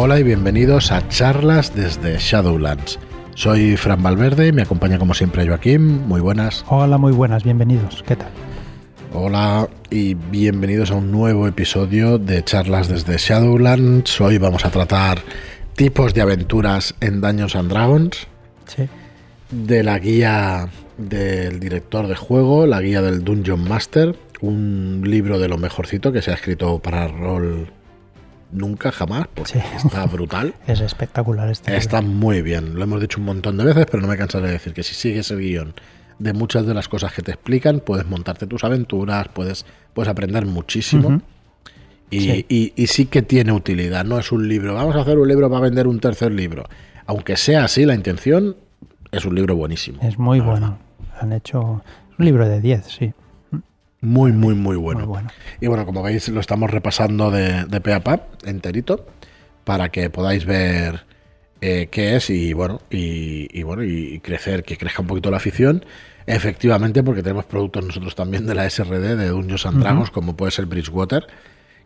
Hola y bienvenidos a charlas desde Shadowlands. Soy Fran Valverde y me acompaña como siempre Joaquín. Muy buenas. Hola, muy buenas, bienvenidos. ¿Qué tal? Hola y bienvenidos a un nuevo episodio de charlas desde Shadowlands. Hoy vamos a tratar tipos de aventuras en Dungeons and Dragons. Sí. De la guía del director de juego, la guía del Dungeon Master, un libro de lo mejorcito que se ha escrito para rol nunca, jamás, porque Sí. está brutal. Es espectacular este. Está libro. muy bien, lo hemos dicho un montón de veces, pero no me cansaré de decir que si sigues el guion de muchas de las cosas que te explican, puedes montarte tus aventuras, puedes, puedes aprender muchísimo. Y, Sí. y- y sí que tiene utilidad, no es un libro, vamos a hacer un libro para vender un tercer libro. Aunque sea así la intención, es un libro buenísimo. Es muy bueno. Han hecho un libro de 10, sí. Muy, muy, muy bueno. Muy bueno. Y bueno, como veis, lo estamos repasando de, de pe a pa, enterito, para que podáis ver eh, qué es y bueno, y, y bueno, y crecer, que crezca un poquito la afición. Efectivamente, porque tenemos productos nosotros también de la SRD, de Dungeons and. Dragons, como puede ser Bridgewater,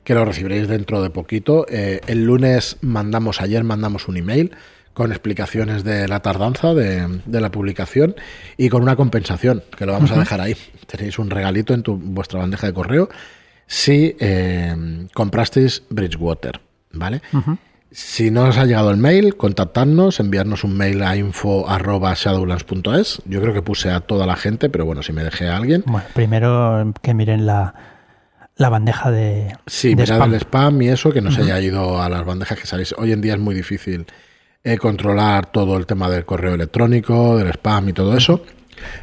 que lo recibiréis dentro de poquito. Eh, el lunes mandamos, ayer mandamos un email con explicaciones de la tardanza de, de la publicación y con una compensación, que lo vamos a dejar ahí. Tenéis un regalito en tu, vuestra bandeja de correo si eh, comprasteis Bridgewater, ¿vale? Si no os ha llegado el mail, contactadnos, enviarnos un mail a info.shadowlands.es. Yo creo que puse a toda la gente, pero bueno, si me dejé a alguien. Bueno, primero que miren la, la bandeja de, Sí, de mirad spam. el spam y eso, que no se haya ido a las bandejas que salís. Hoy en día es muy difícil eh, controlar todo el tema del correo electrónico, del spam y todo eso.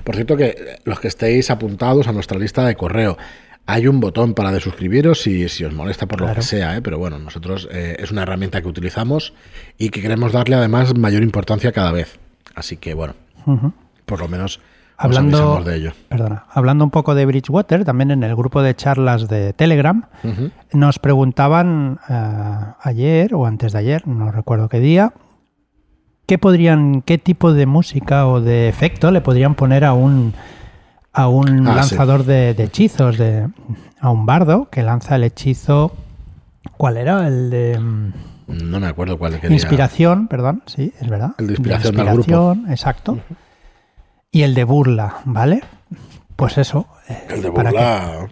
Por cierto, que los que estéis apuntados a nuestra lista de correo, hay un botón para desuscribiros si, si os molesta por lo que sea, ¿eh? pero bueno, nosotros eh, es una herramienta que utilizamos y que queremos darle además mayor importancia cada vez. Así que bueno, por lo menos os Hablando, avisamos de ello. perdona, hablando un poco de Bridgewater, también en el grupo de charlas de Telegram, nos preguntaban eh, ayer o antes de ayer, no recuerdo qué día, qué podrían, qué tipo de música o de efecto le podrían poner a un a un Ah, sí. lanzador de, de hechizos, de, a un bardo que lanza el hechizo. ¿Cuál era? El de No me acuerdo cuál quería. inspiración, perdón, sí, es verdad. El de inspiración al inspiración, exacto. Y el de burla, ¿vale? Pues eso. eh, El de que- burla.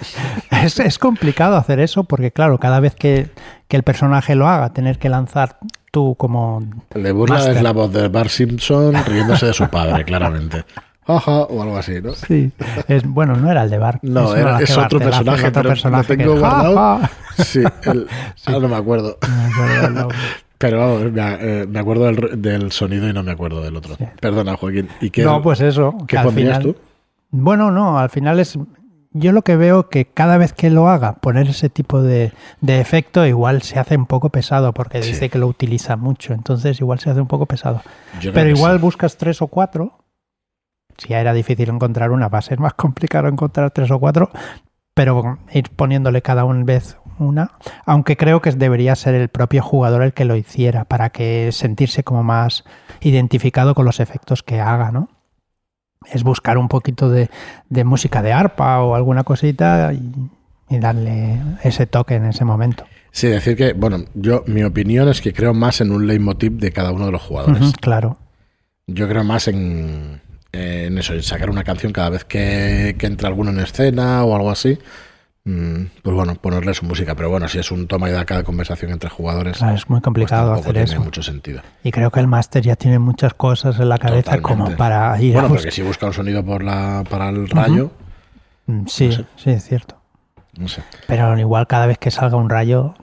es, es complicado hacer eso porque, claro, cada vez que, que el personaje lo haga, tener que lanzar tú como... El de burla Master. es la voz de Bart Simpson riéndose de su padre, claramente. Jaja, o algo así, ¿no? Sí, es, bueno, no era el de Bart. No, era- es otro Bart, personaje, otro pero personaje lo tengo guardado. "Ja, ja". Sí, el, ahora no me acuerdo. No me acuerdo el nombre. Pero vamos, me, eh, me acuerdo del, del sonido y no me acuerdo del otro. Sí. Perdona, Joaquín. ¿Y qué, No, pues eso. ¿qué que al pondrías final- tú? Bueno, no, al final es. Yo lo que veo que cada vez que lo haga, poner ese tipo de, de efecto, igual se hace un poco pesado, porque Sí. dice que lo utiliza mucho, entonces igual se hace un poco pesado. Yo Pero igual sí. buscas tres o cuatro. Si ya era difícil encontrar una, va a ser más complicado encontrar tres o cuatro, pero ir poniéndole cada una vez una, aunque creo que debería ser el propio jugador el que lo hiciera, para que sentirse como más identificado con los efectos que haga, ¿no? Es buscar un poquito de, de música de arpa o alguna cosita y, y darle ese toque en ese momento. Sí, decir que, bueno, yo, mi opinión es que creo más en un leitmotiv de cada uno de los jugadores. Claro. Yo creo más en, en eso, en sacar una canción cada vez que, que entra alguno en escena o algo así. Mm, Pues bueno, ponerle su música. Pero bueno, si es un toma y daca de conversación entre jugadores, Claro, es muy pues complicado tampoco hacer tiene eso. mucho sentido. Y creo que el máster ya tiene muchas cosas en la cabeza Totalmente. como para ir Bueno, a porque buscar. si busca un sonido por la, para el rayo, Mm, Sí, no sé. sí, es cierto. no sé. Pero igual cada vez que salga un rayo,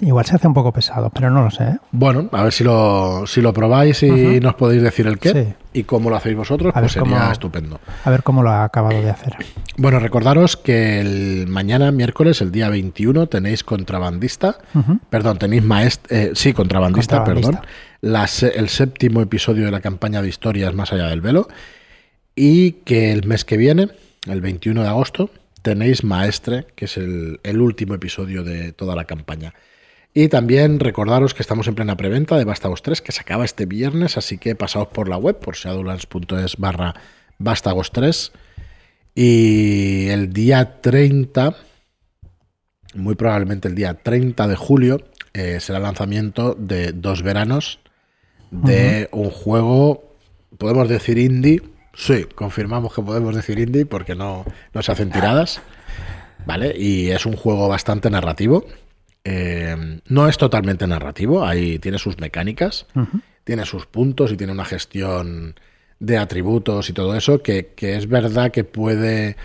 igual se hace un poco pesado, pero no lo sé. ¿eh? Bueno, a ver si lo, si lo probáis y nos podéis decir el qué Sí. y cómo lo hacéis vosotros, A pues sería cómo- estupendo. A ver cómo lo ha acabado de hacer. Bueno, recordaros que el mañana, miércoles, el día 21, tenéis contrabandista. Perdón, tenéis maestro. sí, contrabandista, Contrabandista. perdón. El séptimo episodio de la campaña de historias Más allá del velo. Y que el mes que viene, el 21 de agosto, tenéis Maestre, que es el, el último episodio de toda la campaña. Y también recordaros que estamos en plena preventa de Vástagos 3, que se acaba este viernes, así que pasaos por la web, por shadowlands.es barra Vástagos 3. Y el día 30, muy probablemente el día 30 de julio, eh, será el lanzamiento de dos veranos de un juego, podemos decir indie. Sí, confirmamos que podemos decir indie porque no, no se hacen tiradas. ¿Vale? Y es un juego bastante narrativo. Eh, no es totalmente narrativo, ahí tiene sus mecánicas, tiene sus puntos y tiene una gestión de atributos y todo eso que, que es verdad que puede,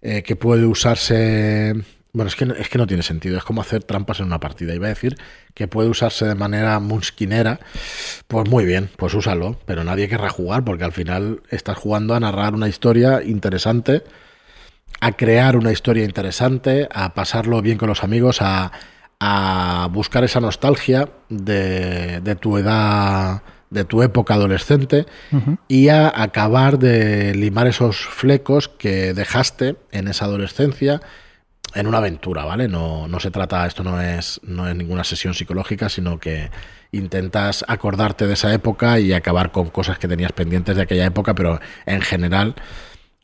eh, que puede usarse bueno, es que, es que no tiene sentido, es como hacer trampas en una partida. Iba a decir que puede usarse de manera munskinera, pues muy bien, pues úsalo, pero nadie querrá jugar porque al final estás jugando a narrar una historia interesante, a crear una historia interesante, a pasarlo bien con los amigos, a, a buscar esa nostalgia de, de tu edad de tu época adolescente y a acabar de limar esos flecos que dejaste en esa adolescencia en una aventura, ¿vale? No, no se trata, esto no es, no es ninguna sesión psicológica, sino que intentas acordarte de esa época y acabar con cosas que tenías pendientes de aquella época, pero en general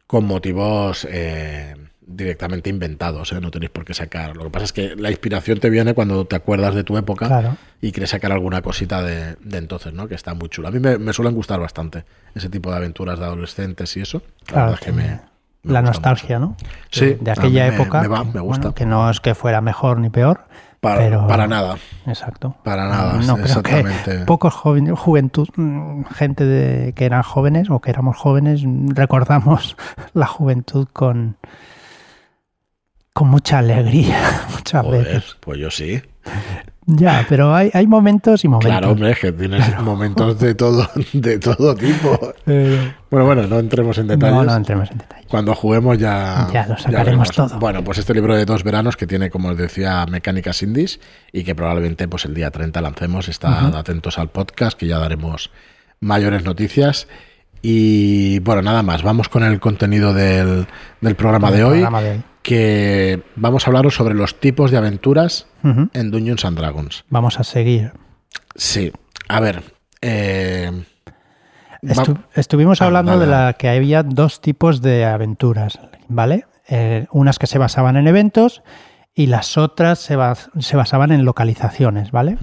con motivos eh, directamente inventados, ¿eh? no tenéis por qué sacar. Lo que pasa es que la inspiración te viene cuando te acuerdas de tu época y quieres sacar alguna cosita de, entonces, ¿no? Que está muy chulo. A mí me, suelen gustar bastante ese tipo de aventuras de adolescentes y eso. Claro, es que me la nostalgia, ¿no? Sí. De, aquella época. Me, gusta. que no es que fuera mejor ni peor. Para, pero, para nada. Exacto. Para nada. No, exactamente. Creo que pocos jóvenes, juventud, mm, gente de, que eran jóvenes o que éramos jóvenes, recordamos la juventud con, con mucha alegría muchas veces. Pues yo sí. Ya, pero hay, hay momentos y momentos. Claro, hombre, es que tienes momentos de todo, de todo tipo. bueno, bueno, no entremos en detalles. No, no entremos en detalles. Cuando juguemos ya. Ya lo sacaremos todo. Bueno, pues este libro de dos veranos que tiene, como os decía, mecánicas indies y que probablemente pues el día 30 lancemos. Estad atentos al podcast que ya daremos mayores noticias. Y bueno, nada más. Vamos con el contenido del, del programa, de, hoy, programa de hoy que vamos a hablaros sobre los tipos de aventuras en Dungeons and Dragons. Vamos a seguir. Sí, a ver. Eh, estuvimos ah, hablando de la que había dos tipos de aventuras, ¿vale? Eh, unas que se basaban en eventos y las otras se, se basaban en localizaciones, ¿vale?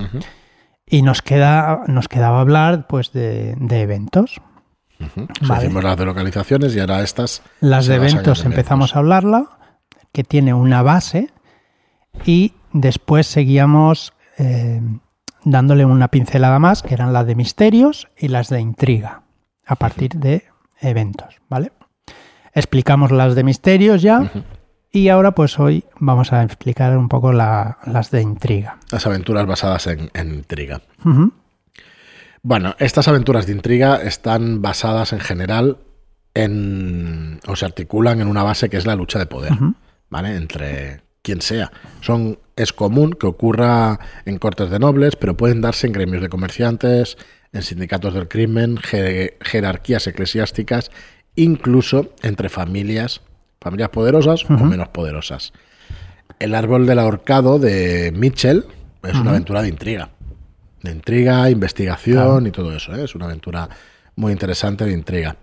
Y nos, queda, nos quedaba hablar pues de, eventos. Hicimos las de localizaciones y ahora estas. Las de eventos empezamos a hablarla que tiene una base y después seguíamos eh, dándole una pincelada más, que eran las de misterios y las de intriga, a partir de eventos, ¿vale? Explicamos las de misterios ya y ahora pues hoy vamos a explicar un poco las de intriga. Las aventuras basadas en, intriga. Bueno, estas aventuras de intriga están basadas en general en, o se articulan en una base que es la lucha de poder. ¿Vale? Entre quien sea. Son, es común que ocurra en cortes de nobles, pero pueden darse en gremios de comerciantes, en sindicatos del crimen, jerarquías eclesiásticas, incluso entre familias, familias poderosas o menos poderosas. El árbol del ahorcado de Mitchell es una aventura de intriga. De intriga, investigación y todo eso. ¿eh? Es una aventura muy interesante de intriga.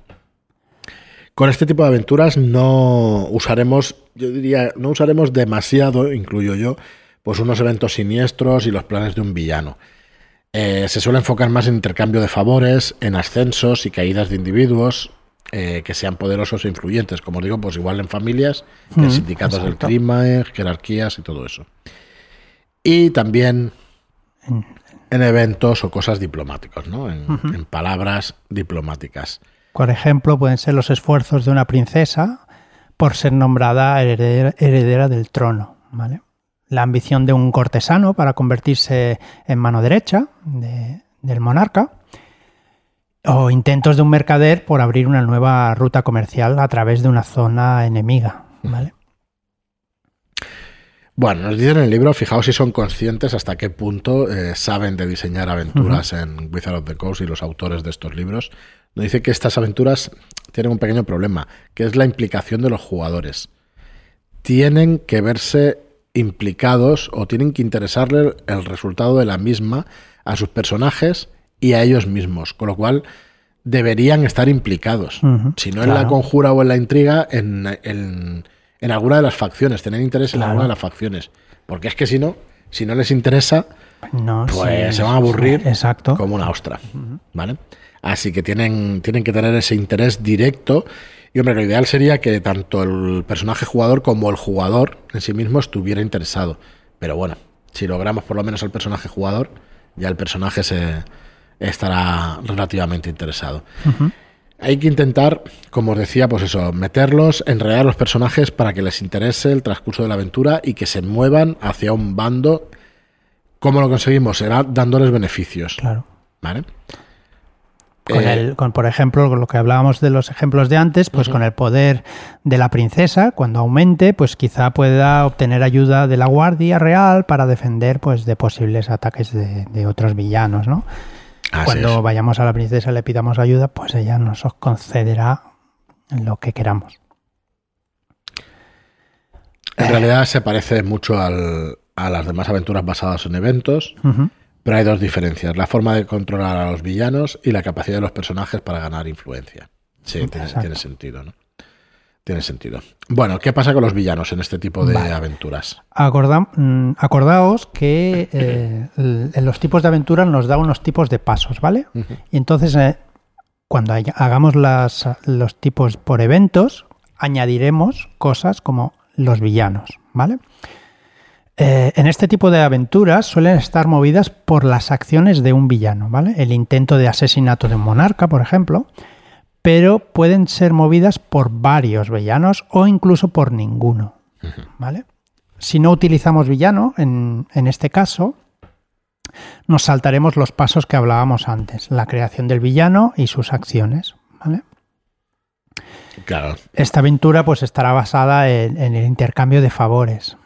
Con este tipo de aventuras no usaremos, yo diría, no usaremos demasiado, incluyo yo, pues unos eventos siniestros y los planes de un villano. Eh, se suele enfocar más en intercambio de favores, en ascensos y caídas de individuos eh, que sean poderosos e influyentes, como digo, pues igual en familias, en sindicatos del crimen, jerarquías y todo eso. Y también en eventos o cosas diplomáticos, ¿no? en palabras diplomáticas. Por ejemplo, pueden ser los esfuerzos de una princesa por ser nombrada heredera, del trono, ¿vale? La ambición de un cortesano para convertirse en mano derecha del monarca, o intentos de un mercader por abrir una nueva ruta comercial a través de una zona enemiga, ¿vale? Bueno, nos dicen en el libro, fijaos si son conscientes hasta qué punto eh, saben de diseñar aventuras en Wizard of the Coast y los autores de estos libros. Nos dice que estas aventuras tienen un pequeño problema, que es la implicación de los jugadores. Tienen que verse implicados o tienen que interesarle el resultado de la misma a sus personajes y a ellos mismos, con lo cual deberían estar implicados, si no en la conjura o en la intriga, en en alguna de las facciones, tener interés en alguna de las facciones. Porque es que si no, si no les interesa, No, pues sí, se van a aburrir exacto. como una ostra, ¿vale? Así que tienen, tienen que tener ese interés directo. Y hombre, lo ideal sería que tanto el personaje jugador como el jugador en sí mismo estuviera interesado. Pero bueno, si logramos por lo menos el personaje jugador, ya el personaje se estará relativamente interesado. Hay que intentar, como os decía, pues eso, meterlos, enredar a los personajes para que les interese el transcurso de la aventura y que se muevan hacia un bando. ¿Cómo lo conseguimos? Será dándoles beneficios. Claro. ¿Vale? Con Eh, el, con, por ejemplo, con lo que hablábamos de los ejemplos de antes, pues con el poder de la princesa, cuando aumente, pues quizá pueda obtener ayuda de la guardia real para defender pues de posibles ataques de, de otros villanos, ¿no? así cuando es. vayamos a la princesa y le pidamos ayuda, pues ella nos concederá lo que queramos. En realidad se parece mucho al- a las demás aventuras basadas en eventos. Pero hay dos diferencias: la forma de controlar a los villanos y la capacidad de los personajes para ganar influencia. Sí, tiene, sentido, ¿no? Tiene sentido. Bueno, ¿qué pasa con los villanos en este tipo de Vale. aventuras? Acordam- mm, acordaos que eh, en los tipos de aventura nos da unos tipos de pasos, ¿vale? Y entonces, eh, cuando haya- hagamos las- los tipos por eventos, añadiremos cosas como los villanos, ¿vale? Eh, en este tipo de aventuras suelen estar movidas por las acciones de un villano, ¿vale? El intento de asesinato de un monarca, por ejemplo, pero pueden ser movidas por varios villanos o incluso por ninguno, ¿vale? Si no utilizamos villano, en, en este caso, nos saltaremos los pasos que hablábamos antes, la creación del villano y sus acciones, ¿vale? Claro, Esta aventura pues estará basada en, en el intercambio de favores,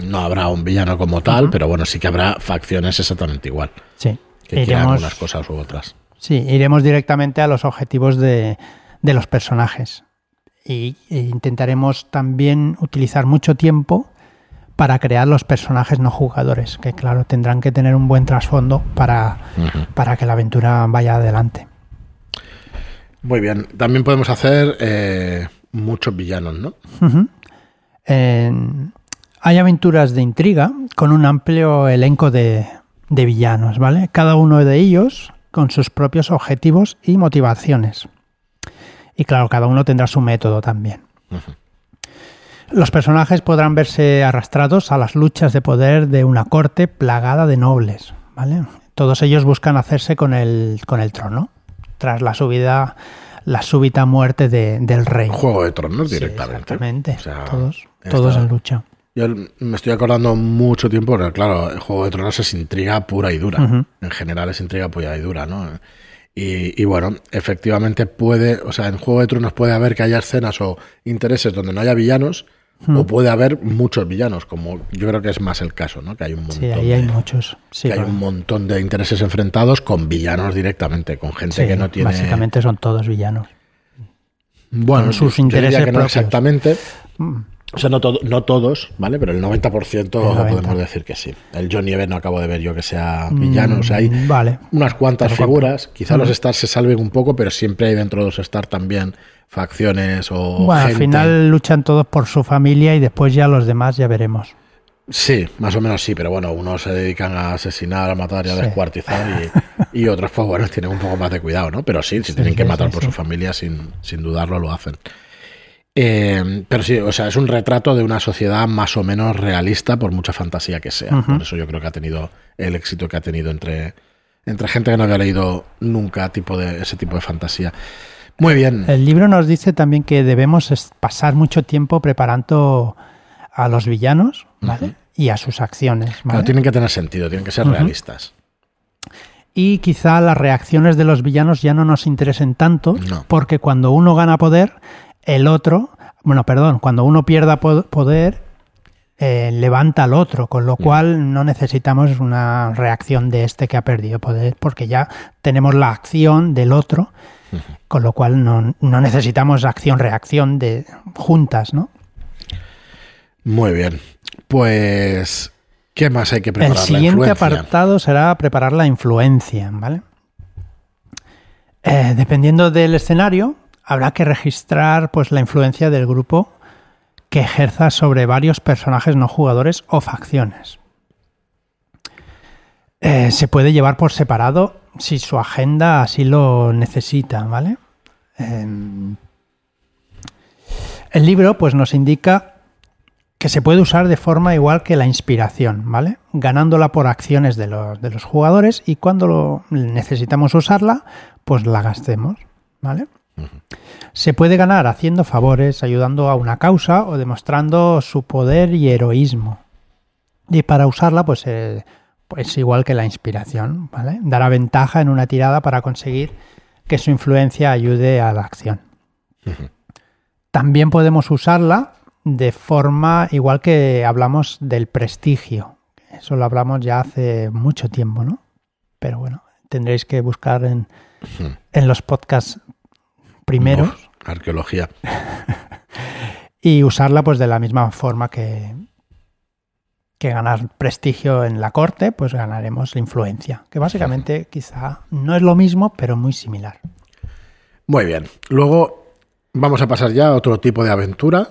no habrá un villano como tal, pero bueno, sí que habrá facciones exactamente igual, Sí. que quieran Iremos, unas cosas u otras. sí, iremos directamente a los objetivos de, de los personajes. Y, e intentaremos también utilizar mucho tiempo para crear los personajes no jugadores, que claro, tendrán que tener un buen trasfondo para, para que la aventura vaya adelante. Muy bien, también podemos hacer eh, muchos villanos, ¿no? En- hay aventuras de intriga con un amplio elenco de, de villanos, ¿vale? Cada uno de ellos con sus propios objetivos y motivaciones. Y claro, cada uno tendrá su método también. Los personajes podrán verse arrastrados a las luchas de poder de una corte plagada de nobles, ¿vale? Todos ellos buscan hacerse con el, con el trono, tras la subida, la súbita muerte de- del rey. Juego de tronos Sí, directamente. exactamente. O sea, todos, todos en lucha. Yo me estoy acordando mucho tiempo, porque claro, el Juego de Tronos es intriga pura y dura. En general es intriga pura y dura, ¿no? Y, y bueno, efectivamente puede, o sea, en Juego de Tronos puede haber que haya escenas o intereses donde no haya villanos, Hmm. o puede haber muchos villanos, como yo creo que es más el caso, ¿no? Que hay un montón, Sí, ahí hay de, muchos. Sí, que hay un montón de intereses enfrentados con villanos directamente, con gente sí, que no tiene... Básicamente son todos villanos. Bueno, con sus intereses que no propios. exactamente. O sea, no, todo- no todos, ¿vale? Pero el 90%, El 90. podemos decir que sí. El John Nieve no acabo de ver yo que sea villano. O sea, hay mm, Vale. unas cuantas figuras. Quizá los stars se salven un poco, pero siempre hay dentro de los stars también facciones o Bueno, al final luchan todos por su familia y después ya los demás ya veremos. Sí, más o menos sí, pero bueno, unos se dedican a asesinar, a matar y a Sí. descuartizar y, y otros, pues bueno, tienen un poco más de cuidado, ¿no? Pero sí, si Sí, tienen que matar por su familia, sin, sin dudarlo, lo hacen. Eh, pero sí, o sea, es un retrato de una sociedad más o menos realista, por mucha fantasía que sea. Por eso yo creo que ha tenido el éxito que ha tenido entre, entre gente que no había leído nunca tipo de, ese tipo de fantasía. Muy bien. El libro nos dice también que debemos pasar mucho tiempo preparando a los villanos y a sus acciones. Pero ¿vale? tienen que tener sentido, tienen que ser realistas. Y quizá las reacciones de los villanos ya no nos interesen tanto, No. porque cuando uno gana poder, el otro, bueno, perdón, cuando uno pierda po- poder, eh, levanta al otro, con lo cual no necesitamos una reacción de este que ha perdido poder, porque ya tenemos la acción del otro, con lo cual no, no necesitamos acción-reacción de juntas, ¿no? Muy bien. Pues, ¿qué más hay que El preparar? La siguiente apartado será preparar la influencia, ¿vale? Eh, dependiendo del escenario, habrá que registrar pues, la influencia del grupo que ejerza sobre varios personajes no jugadores o facciones. Eh, se puede llevar por separado si su agenda así lo necesita, ¿vale? Em, el libro pues nos indica que se puede usar de forma igual que la inspiración, ¿vale? Ganándola por acciones de los, de los jugadores y cuando lo necesitamos usarla, pues la gastemos, ¿vale? Se puede ganar haciendo favores, ayudando a una causa o demostrando su poder y heroísmo. Y para usarla, pues eh, pues igual que la inspiración, ¿vale? Dará ventaja en una tirada para conseguir que su influencia ayude a la acción. También podemos usarla de forma igual que hablamos del prestigio. Eso lo hablamos ya hace mucho tiempo, ¿no? Pero bueno, tendréis que buscar en, en los podcasts primeros. arqueología. y usarla pues de la misma forma que, que ganar prestigio en la corte, pues ganaremos influencia, que básicamente quizá no es lo mismo, pero muy similar. Muy bien. Luego vamos a pasar ya a otro tipo de aventura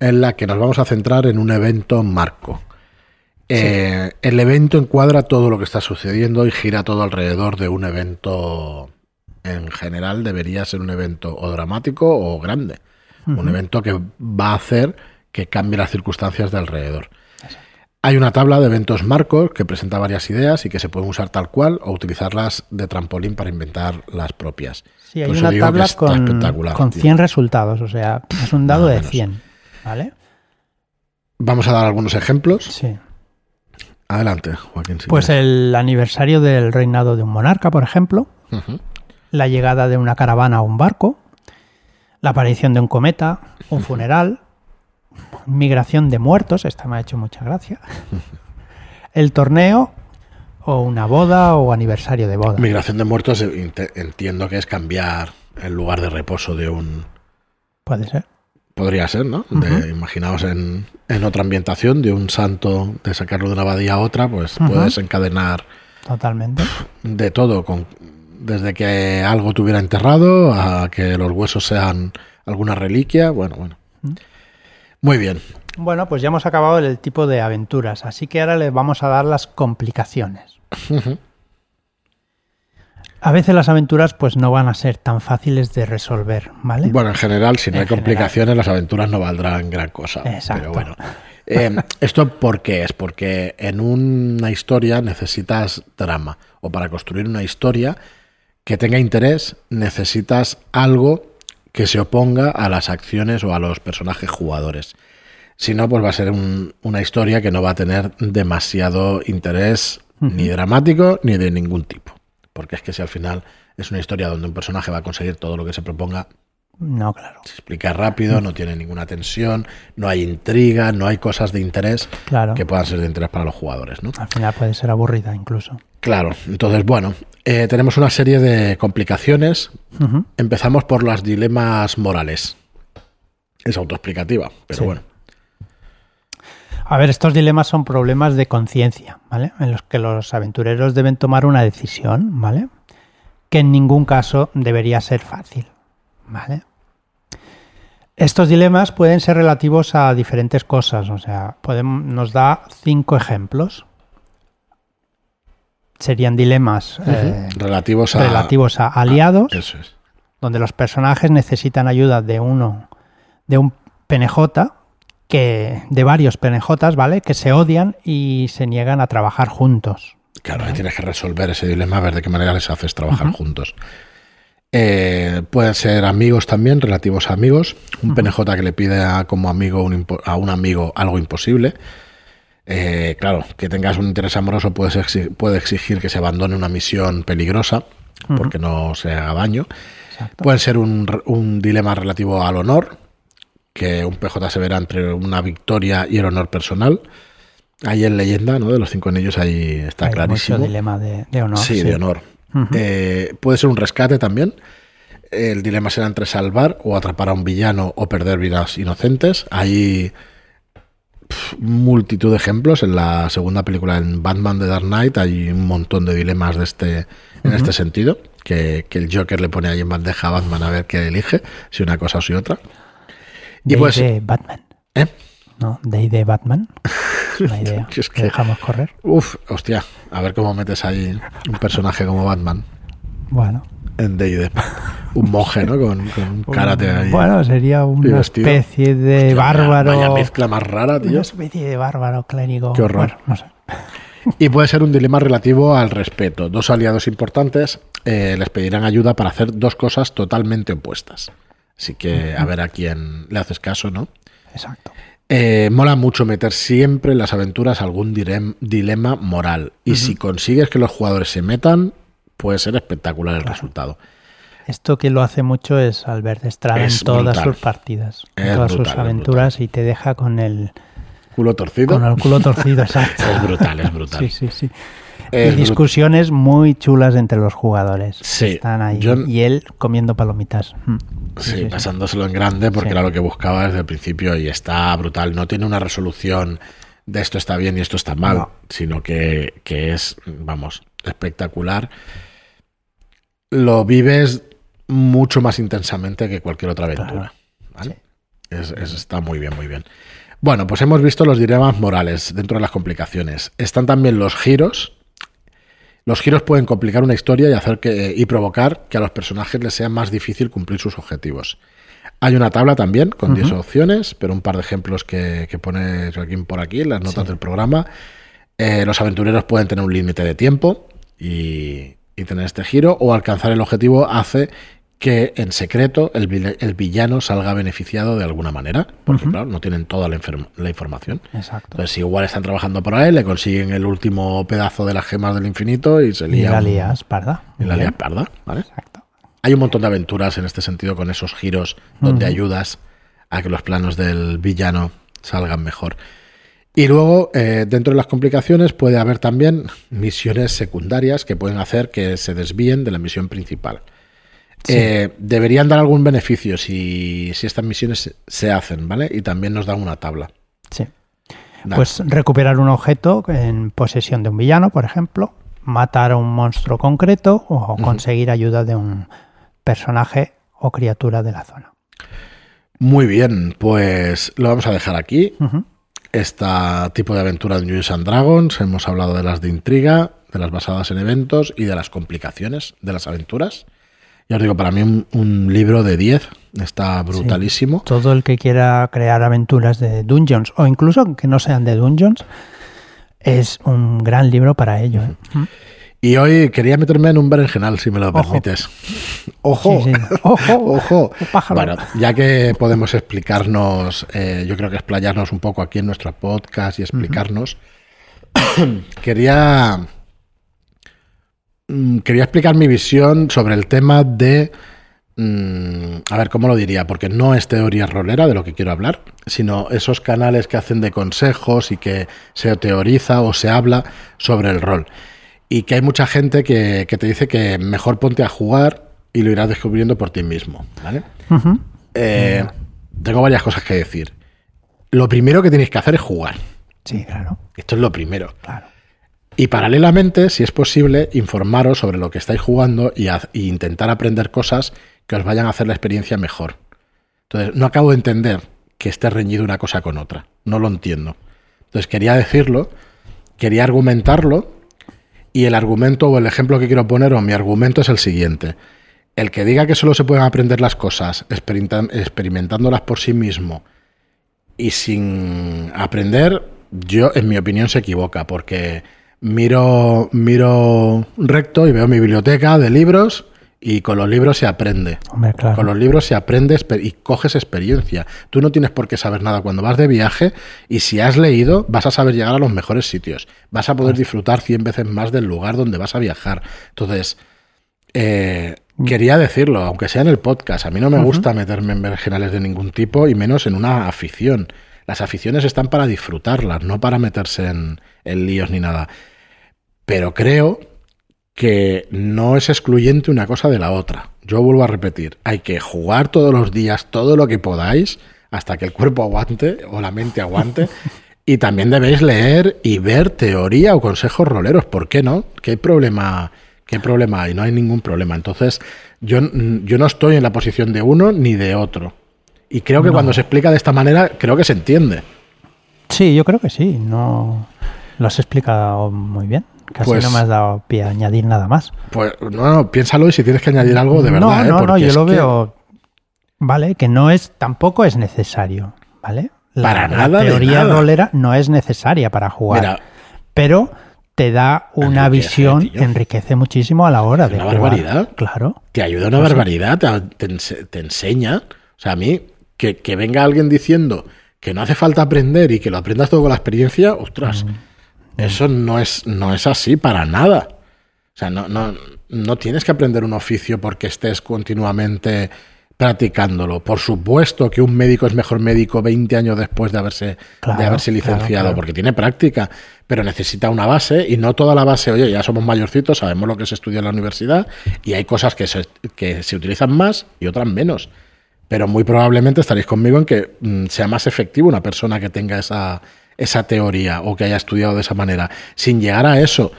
en la que nos vamos a centrar en un evento marco. Eh, el evento encuadra todo lo que está sucediendo y gira todo alrededor de un evento en general debería ser un evento o dramático o grande. Un evento que va a hacer que cambie las circunstancias de alrededor. Hay una tabla de eventos marcos que presenta varias ideas y que se pueden usar tal cual o utilizarlas de trampolín para inventar las propias. Sí, hay una tabla con, 100 resultados, o sea, es un dado de 100. ¿Vale? Vamos a dar algunos ejemplos. Sí. Adelante, Joaquín. pues el aniversario del reinado de un monarca, por ejemplo, la llegada de una caravana a un barco, la aparición de un cometa, un funeral, migración de muertos, esta me ha hecho mucha gracia, el torneo o una boda o aniversario de boda. Migración de muertos eh, entiendo que es cambiar el lugar de reposo de un... Puede ser. Podría ser, ¿no? imaginaos en, otra ambientación de un santo, de sacarlo de una abadía a otra, pues puedes encadenar... Totalmente. De todo, con, desde que algo tuviera enterrado a que los huesos sean alguna reliquia, bueno, bueno. Muy bien. Bueno, pues ya hemos acabado el tipo de aventuras, así que ahora les vamos a dar las complicaciones. A veces las aventuras pues no van a ser tan fáciles de resolver, ¿vale? Bueno, en general, si no hay complicaciones, las aventuras no valdrán gran cosa. Exacto. Pero bueno. Eh, ¿Esto por qué es? Porque en una historia necesitas drama. O para construir una historia que tenga interés, necesitas algo que se oponga a las acciones o a los personajes jugadores. Si no, pues va a ser una historia que no va a tener demasiado interés ni dramático ni de ningún tipo. Porque es que si al final es una historia donde un personaje va a conseguir todo lo que se proponga, no, claro. Se explica rápido, no tiene ninguna tensión, no hay intriga, no hay cosas de interés que puedan ser de interés para los jugadores. ¿no? Al final puede ser aburrida incluso. Claro, entonces, bueno, eh, tenemos una serie de complicaciones. Empezamos por los dilemas morales. Es autoexplicativa, pero bueno. A ver, estos dilemas son problemas de conciencia, ¿vale? En los que los aventureros deben tomar una decisión, ¿vale? Que en ningún caso debería ser fácil, ¿vale? Estos dilemas pueden ser relativos a diferentes cosas, o sea, podemos, nos da cinco ejemplos, serían dilemas eh, relativos, a, relativos a aliados, donde los personajes necesitan ayuda de uno, de un PNJ, que, de varios PNJs, ¿vale? Que se odian y se niegan a trabajar juntos. Claro, ahí tienes que resolver ese dilema, a ver de qué manera les haces trabajar juntos. Eh, pueden ser amigos también, relativos a amigos. Un PNJ que le pide a, como amigo a un amigo algo imposible. Eh, claro, que tengas un interés amoroso puede, puede exigir que se abandone una misión peligrosa porque no se haga daño. Puede ser un, dilema relativo al honor, que un PJ se verá entre una victoria y el honor personal. Ahí en leyenda, ¿no? De los cinco anillos ahí está clarísimo. Mucho dilema de, honor. Sí, de honor. Eh, puede ser un rescate también. El dilema será entre salvar o atrapar a un villano o perder vidas inocentes. Ahí multitud de ejemplos. En la segunda película, en Batman de Dark Knight, hay un montón de dilemas de este, en este sentido. Que, el Joker le pone ahí en bandeja a Batman a ver qué elige, si una cosa o si otra. Y pues. Batman. ¿Eh? ¿No? Day de Batman. Es una idea. Es que dejamos correr. Uf, hostia, a ver cómo metes ahí un personaje como Batman Bueno. en D&D. Un monje, ¿no? Con, con un karate ahí. Bueno, sería una especie de Hostia, vaya- bárbaro. Vaya mezcla más rara, tío. Una especie de bárbaro clérigo. Qué horror. Bueno, no sé. Y puede ser un dilema relativo al respeto. Dos aliados importantes eh, les pedirán ayuda para hacer dos cosas totalmente opuestas. Así que a ver a quién le haces caso, ¿no? Exacto. Eh, mola mucho meter siempre en las aventuras algún dilema moral. Y si consigues que los jugadores se metan, puede ser espectacular el resultado. Esto que lo hace mucho es Albert Estrada Es en todas brutal. sus partidas, en Es todas brutal, sus aventuras y te deja con el, Culo torcido. con el culo torcido, exacto. Es brutal, es brutal. Sí, sí, sí. Es y discusiones muy chulas entre los jugadores. Sí, Están ahí. yo- Y él comiendo palomitas. Mm. Sí, pasándoselo en grande porque era lo que buscaba desde el principio y está brutal. No tiene una resolución de esto está bien y esto está mal, No. sino que, que es, vamos, espectacular. Lo vives mucho más intensamente que cualquier otra aventura. ¿vale? Es- es- está muy bien, muy bien. Bueno, pues hemos visto los dilemas morales dentro de las complicaciones. Están también los giros. Los giros pueden complicar una historia y hacer que y provocar que a los personajes les sea más difícil cumplir sus objetivos. Hay una tabla también con 10 opciones, pero un par de ejemplos que, que pone Joaquín por aquí en las notas Sí. del programa. Eh, los aventureros pueden tener un límite de tiempo y, y tener este giro, o alcanzar el objetivo hace que en secreto el, el villano salga beneficiado de alguna manera, porque Ujú. claro, no tienen toda la, la información. Exacto. Entonces, igual están trabajando por ahí, le consiguen el último pedazo de las gemas del infinito y se y lía la un- lías, parda. y la bien. parda, ¿vale? Exacto. Hay un montón de aventuras en este sentido con esos giros donde ayudas a que los planos del villano salgan mejor. Y luego, eh, dentro de las complicaciones, puede haber también misiones secundarias que pueden hacer que se desvíen de la misión principal. Eh, deberían dar algún beneficio si, si estas misiones se- hacen, ¿vale? Y también nos dan una tabla. Sí. Dale. Pues recuperar un objeto en posesión de un villano, por ejemplo, matar a un monstruo concreto o conseguir ayuda de un personaje o criatura de la zona. Muy bien, pues lo vamos a dejar aquí. Este tipo de aventura de Dungeons and Dragons, hemos hablado de las de intriga, de las basadas en eventos y de las complicaciones de las aventuras. Ya os digo, para mí un, un libro de 10 está brutalísimo. Todo el que quiera crear aventuras de Dungeons o incluso que no sean de Dungeons es un gran libro para ello. ¿eh? Y hoy quería meterme en un berenjenal, si me lo Ojo. permites. ¡Ojo! Sí, sí. Ojo. ¡Ojo! Bueno, ya que podemos explicarnos, eh, yo creo que explayarnos un poco aquí en nuestro podcast y explicarnos, quería explicar mi visión sobre el tema de, mm, a ver, ¿cómo lo diría? Porque no es teoría rolera de lo que quiero hablar, sino esos canales que hacen de consejos y que se teoriza o se habla sobre el rol. Y que hay mucha gente que, que te dice que mejor ponte a jugar y lo irás descubriendo por ti mismo, ¿vale? Eh, tengo varias cosas que decir. Lo primero que tenéis que hacer es jugar. Sí, claro, Esto es lo primero. claro. Y paralelamente, si es posible, informaros sobre lo que estáis jugando y, intentar aprender cosas que os vayan a hacer la experiencia mejor. Entonces, no acabo de entender que esté reñido una cosa con otra. No lo entiendo. Entonces, quería decirlo, quería argumentarlo, y el argumento o el ejemplo que quiero poner, o mi argumento es el siguiente. El que diga que solo se pueden aprender las cosas experimentándolas por sí mismo y sin aprender, yo, en mi opinión, se equivoca, porque miro, miro recto y veo mi biblioteca de libros y con los libros se aprende. Hombre, claro. Con los libros se aprende y coges experiencia. Tú no tienes por qué saber nada cuando vas de viaje y si has leído vas a saber llegar a los mejores sitios. Vas a poder disfrutar 100 veces más del lugar donde vas a viajar. Entonces, eh, quería decirlo, aunque sea en el podcast, a mí no me gusta meterme en vergenales de ningún tipo y menos en una afición. Las aficiones están para disfrutarlas, no para meterse en, en líos ni nada. Pero creo que no es excluyente una cosa de la otra. Yo vuelvo a repetir, hay que jugar todos los días todo lo que podáis hasta que el cuerpo aguante o la mente aguante. y también debéis leer y ver teoría o consejos roleros. ¿Por qué no? ¿Qué problema, qué problema hay? No hay ningún problema. Entonces, yo, yo no estoy en la posición de uno ni de otro. Y creo que No. cuando se explica de esta manera, creo que se entiende. Sí, yo creo que sí. No lo has explicado muy bien. Casi Pues- no me has dado pie a añadir nada más. Pues no, no, piénsalo y si tienes que añadir algo de verdad. no, ¿eh? no, no, Porque yo es lo que- veo. Vale, que no es, tampoco es necesario, ¿vale? La, Para la nada de teoría nada. rolera no es necesaria para jugar, Mira, pero te da una Enriquece, visión, tío. enriquece muchísimo a la hora de una jugar. barbaridad. Claro. te ayuda una barbaridad, te, te enseña. O sea, a mí, que, que venga alguien diciendo que no hace falta aprender y que lo aprendas todo con la experiencia, ostras, eso no es, no es así para nada. O sea, no, no, no tienes que aprender un oficio porque estés continuamente practicándolo. Por supuesto que un médico es mejor médico 20 años después de haberse, Claro, de haberse claro, licenciado, claro. porque tiene práctica, pero necesita una base y no toda la base, oye, ya somos mayorcitos, sabemos lo que se estudia en la universidad y hay cosas que se, que se utilizan más y otras menos. Pero muy probablemente estaréis conmigo en que mm, sea más efectivo una persona que tenga esa, esa teoría o que haya estudiado de esa manera. Sin llegar a eso,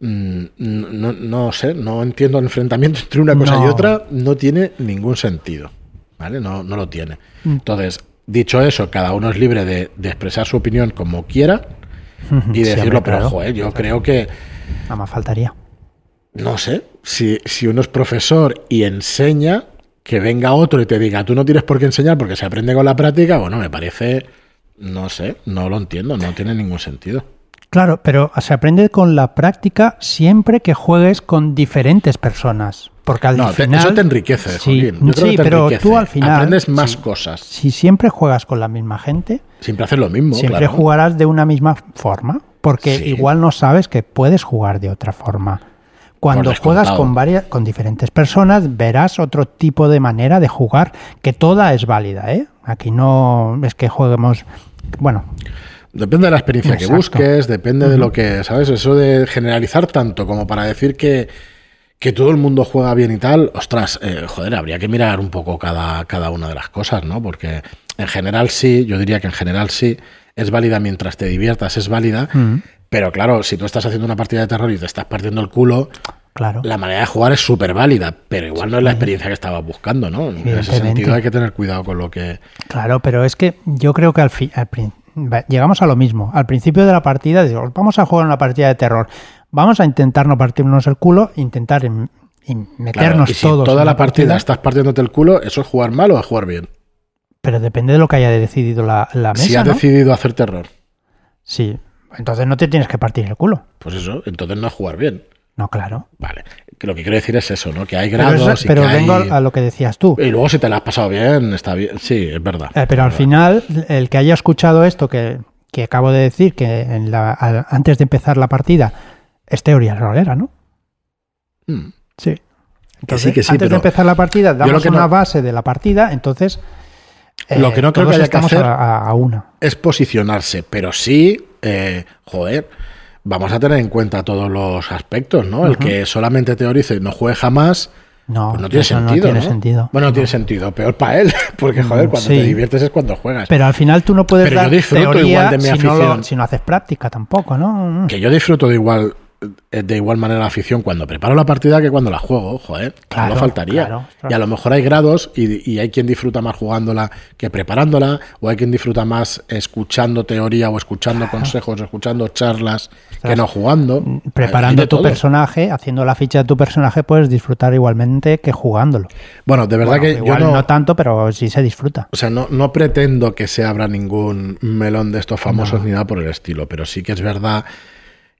mm, no, no sé, no entiendo el enfrentamiento entre una cosa y otra, no tiene ningún sentido. ¿Vale? No, no lo tiene. Entonces, dicho eso, cada uno es libre de, de expresar su opinión como quiera y Sí, decirlo, pero claro. joder, yo creo que, Nada más faltaría. no sé, si, si uno es profesor y enseña, que venga otro y te diga, tú no tienes por qué enseñar porque se aprende con la práctica, bueno, me parece, no sé, no lo entiendo, no tiene ningún sentido. Claro, pero se aprende con la práctica siempre que juegues con diferentes personas. Porque al No, te- final. eso te enriquece, Sí, Joaquín. Yo creo sí, que te pero enriquece. tú al final. Aprendes más sí, cosas. Si siempre juegas con la misma gente, Siempre haces lo mismo, siempre claro. jugarás de una misma forma. Porque Sí. igual no sabes que puedes jugar de otra forma. Cuando juegas con varias, con diferentes personas, verás otro tipo de manera de jugar, que toda es válida, ¿eh? Aquí no es que juguemos. Bueno, Depende de la experiencia que busques, depende de lo que, ¿sabes? Eso de generalizar tanto como para decir que, que todo el mundo juega bien y tal, ostras, eh, joder, habría que mirar un poco cada, cada una de las cosas, ¿no? Porque en general sí, yo diría que en general sí, es válida mientras te diviertas, es válida, Mm. pero claro, si tú estás haciendo una partida de terror y te estás partiendo el culo, claro. la manera de jugar es súper válida, pero igual no es la experiencia que estabas buscando, ¿no? En ese sentido hay que tener cuidado con lo que... Claro, pero es que yo creo que al fin, llegamos a lo mismo. Al principio de la partida, digo, vamos a jugar una partida de terror. Vamos a intentar no partirnos el culo, intentar en- en Claro, meternos y si todos. toda en la partida estás partiéndote el culo, ¿eso es jugar mal o es jugar bien? Pero depende de lo que haya decidido la, la mesa. si ¿no? decidido hacer terror, Sí. Entonces no te tienes que partir el culo. pues eso, entonces no es jugar bien. No, claro. Vale. Que lo que quiero decir es eso, ¿no? Que hay Pero, grados eso- y pero que vengo hay... a lo que decías tú. Y luego si te la has pasado bien, está bien. Sí, es verdad. Eh, pero al verdad. final, el que haya escuchado esto que, que acabo de decir, que en la- al- antes de empezar la partida es teoría rolera, ¿no? Mm. Sí. Entonces, sí, que sí, antes de pero empezar la partida, lo damos que una no- base de la partida, entonces. Eh, Lo que no creo que haya que hacer- a, una. Es posicionarse, pero sí, eh, joder, vamos a tener en cuenta todos los aspectos, ¿no? El que solamente teorice y no juegue jamás, No, pues no tiene eso sentido. no tiene ¿no? sentido. Bueno, no tiene sentido. Peor para él, porque joder, cuando sí. te diviertes es cuando juegas. Pero al final tú no puedes Pero yo dar disfruto teoría igual de mi si, no afición. lo- si no haces práctica tampoco, ¿no? Que yo disfruto de igual de igual manera la afición cuando preparo la partida que cuando la juego, joder, Claro, no faltaría. claro, claro. Y a lo mejor hay grados y, y hay quien disfruta más jugándola que preparándola, o hay quien disfruta más escuchando teoría o escuchando consejos, o escuchando charlas que no jugando. Hay Preparando tu todo. personaje, haciendo la ficha de tu personaje, puedes disfrutar igualmente que jugándolo. Bueno, de verdad Bueno, que yo igual no, no tanto, pero sí se disfruta. o sea, no, no pretendo que se abra ningún melón de estos famosos ni nada por el estilo, pero sí que es verdad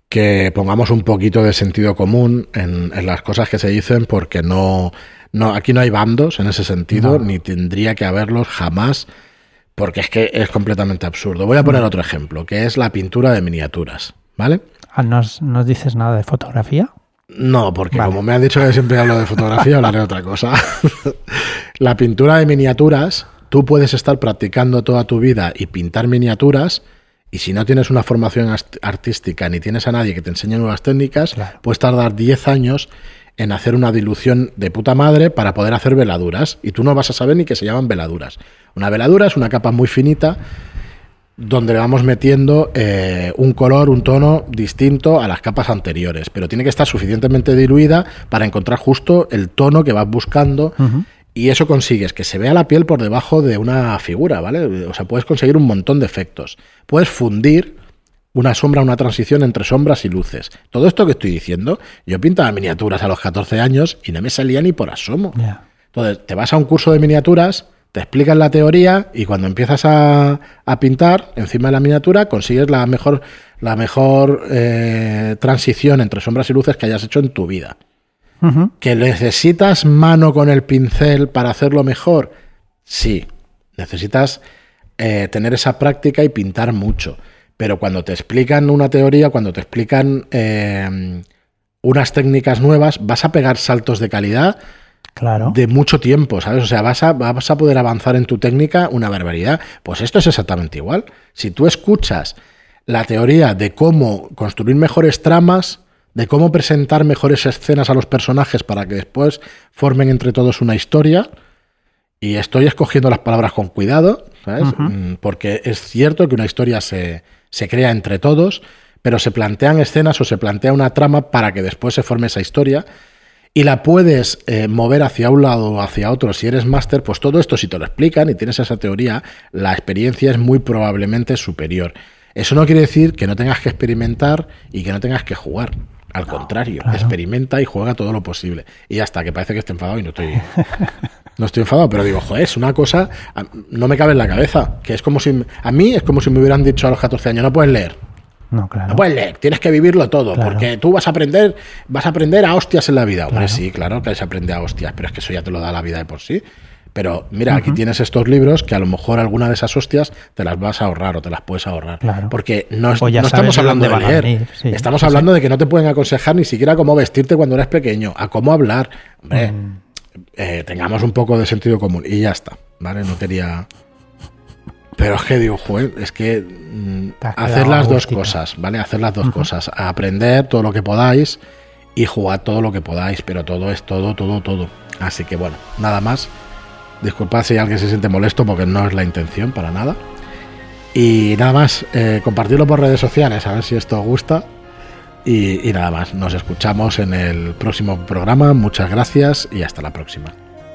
que pongamos un poquito de sentido común en, en las cosas que se dicen, porque no, no, aquí no hay bandos en ese sentido, ni tendría que haberlos jamás, porque es que es completamente absurdo. Voy a poner otro ejemplo, que es la pintura de miniaturas, ¿vale? Ah, ¿Nos, nos dices nada de fotografía? No, porque Vale. como me han dicho que siempre hablo de fotografía, hablaré de otra cosa. la pintura de miniaturas, tú puedes estar practicando toda tu vida y pintar miniaturas, y si no tienes una formación artística ni tienes a nadie que te enseñe nuevas técnicas, Claro. puedes tardar 10 años en hacer una dilución de puta madre para poder hacer veladuras, y tú no vas a saber ni que se llaman veladuras. Una veladura es una capa muy finita donde le vamos metiendo eh, un color, un tono distinto a las capas anteriores, pero tiene que estar suficientemente diluida para encontrar justo el tono que vas buscando. Y eso consigues que se vea la piel por debajo de una figura, ¿vale? O sea, puedes conseguir un montón de efectos. Puedes fundir una sombra, una transición entre sombras y luces. Todo esto que estoy diciendo, yo pintaba miniaturas a los 14 años y no me salía ni por asomo. Entonces, te vas a un curso de miniaturas, te explican la teoría y cuando empiezas a, pintar encima de la miniatura consigues la mejor, la mejor eh, transición entre sombras y luces que hayas hecho en tu vida. ¿Que necesitas mano con el pincel para hacerlo mejor? Sí, necesitas eh, tener esa práctica y pintar mucho. Pero cuando te explican una teoría, cuando te explican eh, unas técnicas nuevas, vas a pegar saltos de calidad claro. de mucho tiempo, ¿sabes? O sea, vas a, vas a poder avanzar en tu técnica una barbaridad. Pues esto es exactamente igual. Si tú escuchas la teoría de cómo construir mejores tramas, de cómo presentar mejores escenas a los personajes para que después formen entre todos una historia. Y estoy escogiendo las palabras con cuidado, ¿sabes? Mm, porque es cierto que una historia se, se crea entre todos, pero se plantean escenas o se plantea una trama para que después se forme esa historia y la puedes eh, mover hacia un lado o hacia otro si eres máster, pues todo esto si te lo explican y tienes esa teoría, la experiencia es muy probablemente superior. Eso no quiere decir que no tengas que experimentar y que no tengas que jugar. Al contrario, experimenta y juega todo lo posible. Y hasta que parece que esté enfadado y no estoy. No estoy enfadado, pero digo, joder, es una cosa. No me cabe en la cabeza. Que es como si. A mí es como si me hubieran dicho a los 14 años, no puedes leer. No, claro. No puedes leer, tienes que vivirlo todo, porque tú vas a aprender, vas a aprender a hostias en la vida. Hombre, sí, claro que se aprende a hostias, pero es que eso ya te lo da la vida de por sí. Pero mira, aquí tienes estos libros que a lo mejor alguna de esas hostias te las vas a ahorrar o te las puedes ahorrar. Porque no, estamos hablando de leer. estamos hablando de que no te pueden aconsejar ni siquiera cómo vestirte cuando eres pequeño, a cómo hablar. Hombre, mm. eh, tengamos un poco de sentido común y ya está. ¿Vale? No quería. Pero es que digo, joder, es que mm, hacer las dos cosas, ¿vale? Hacer las dos cosas. Aprender todo lo que podáis y jugar todo lo que podáis, pero todo es todo, todo, todo. Así que bueno, nada más. Disculpad si alguien se siente molesto porque no es la intención para nada. Y nada más, eh, compartirlo por redes sociales, a ver si esto gusta. Y nada más, nos escuchamos en el próximo programa. Muchas gracias y hasta la próxima.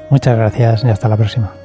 Muchas gracias y hasta la próxima.